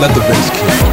Let the bass kick.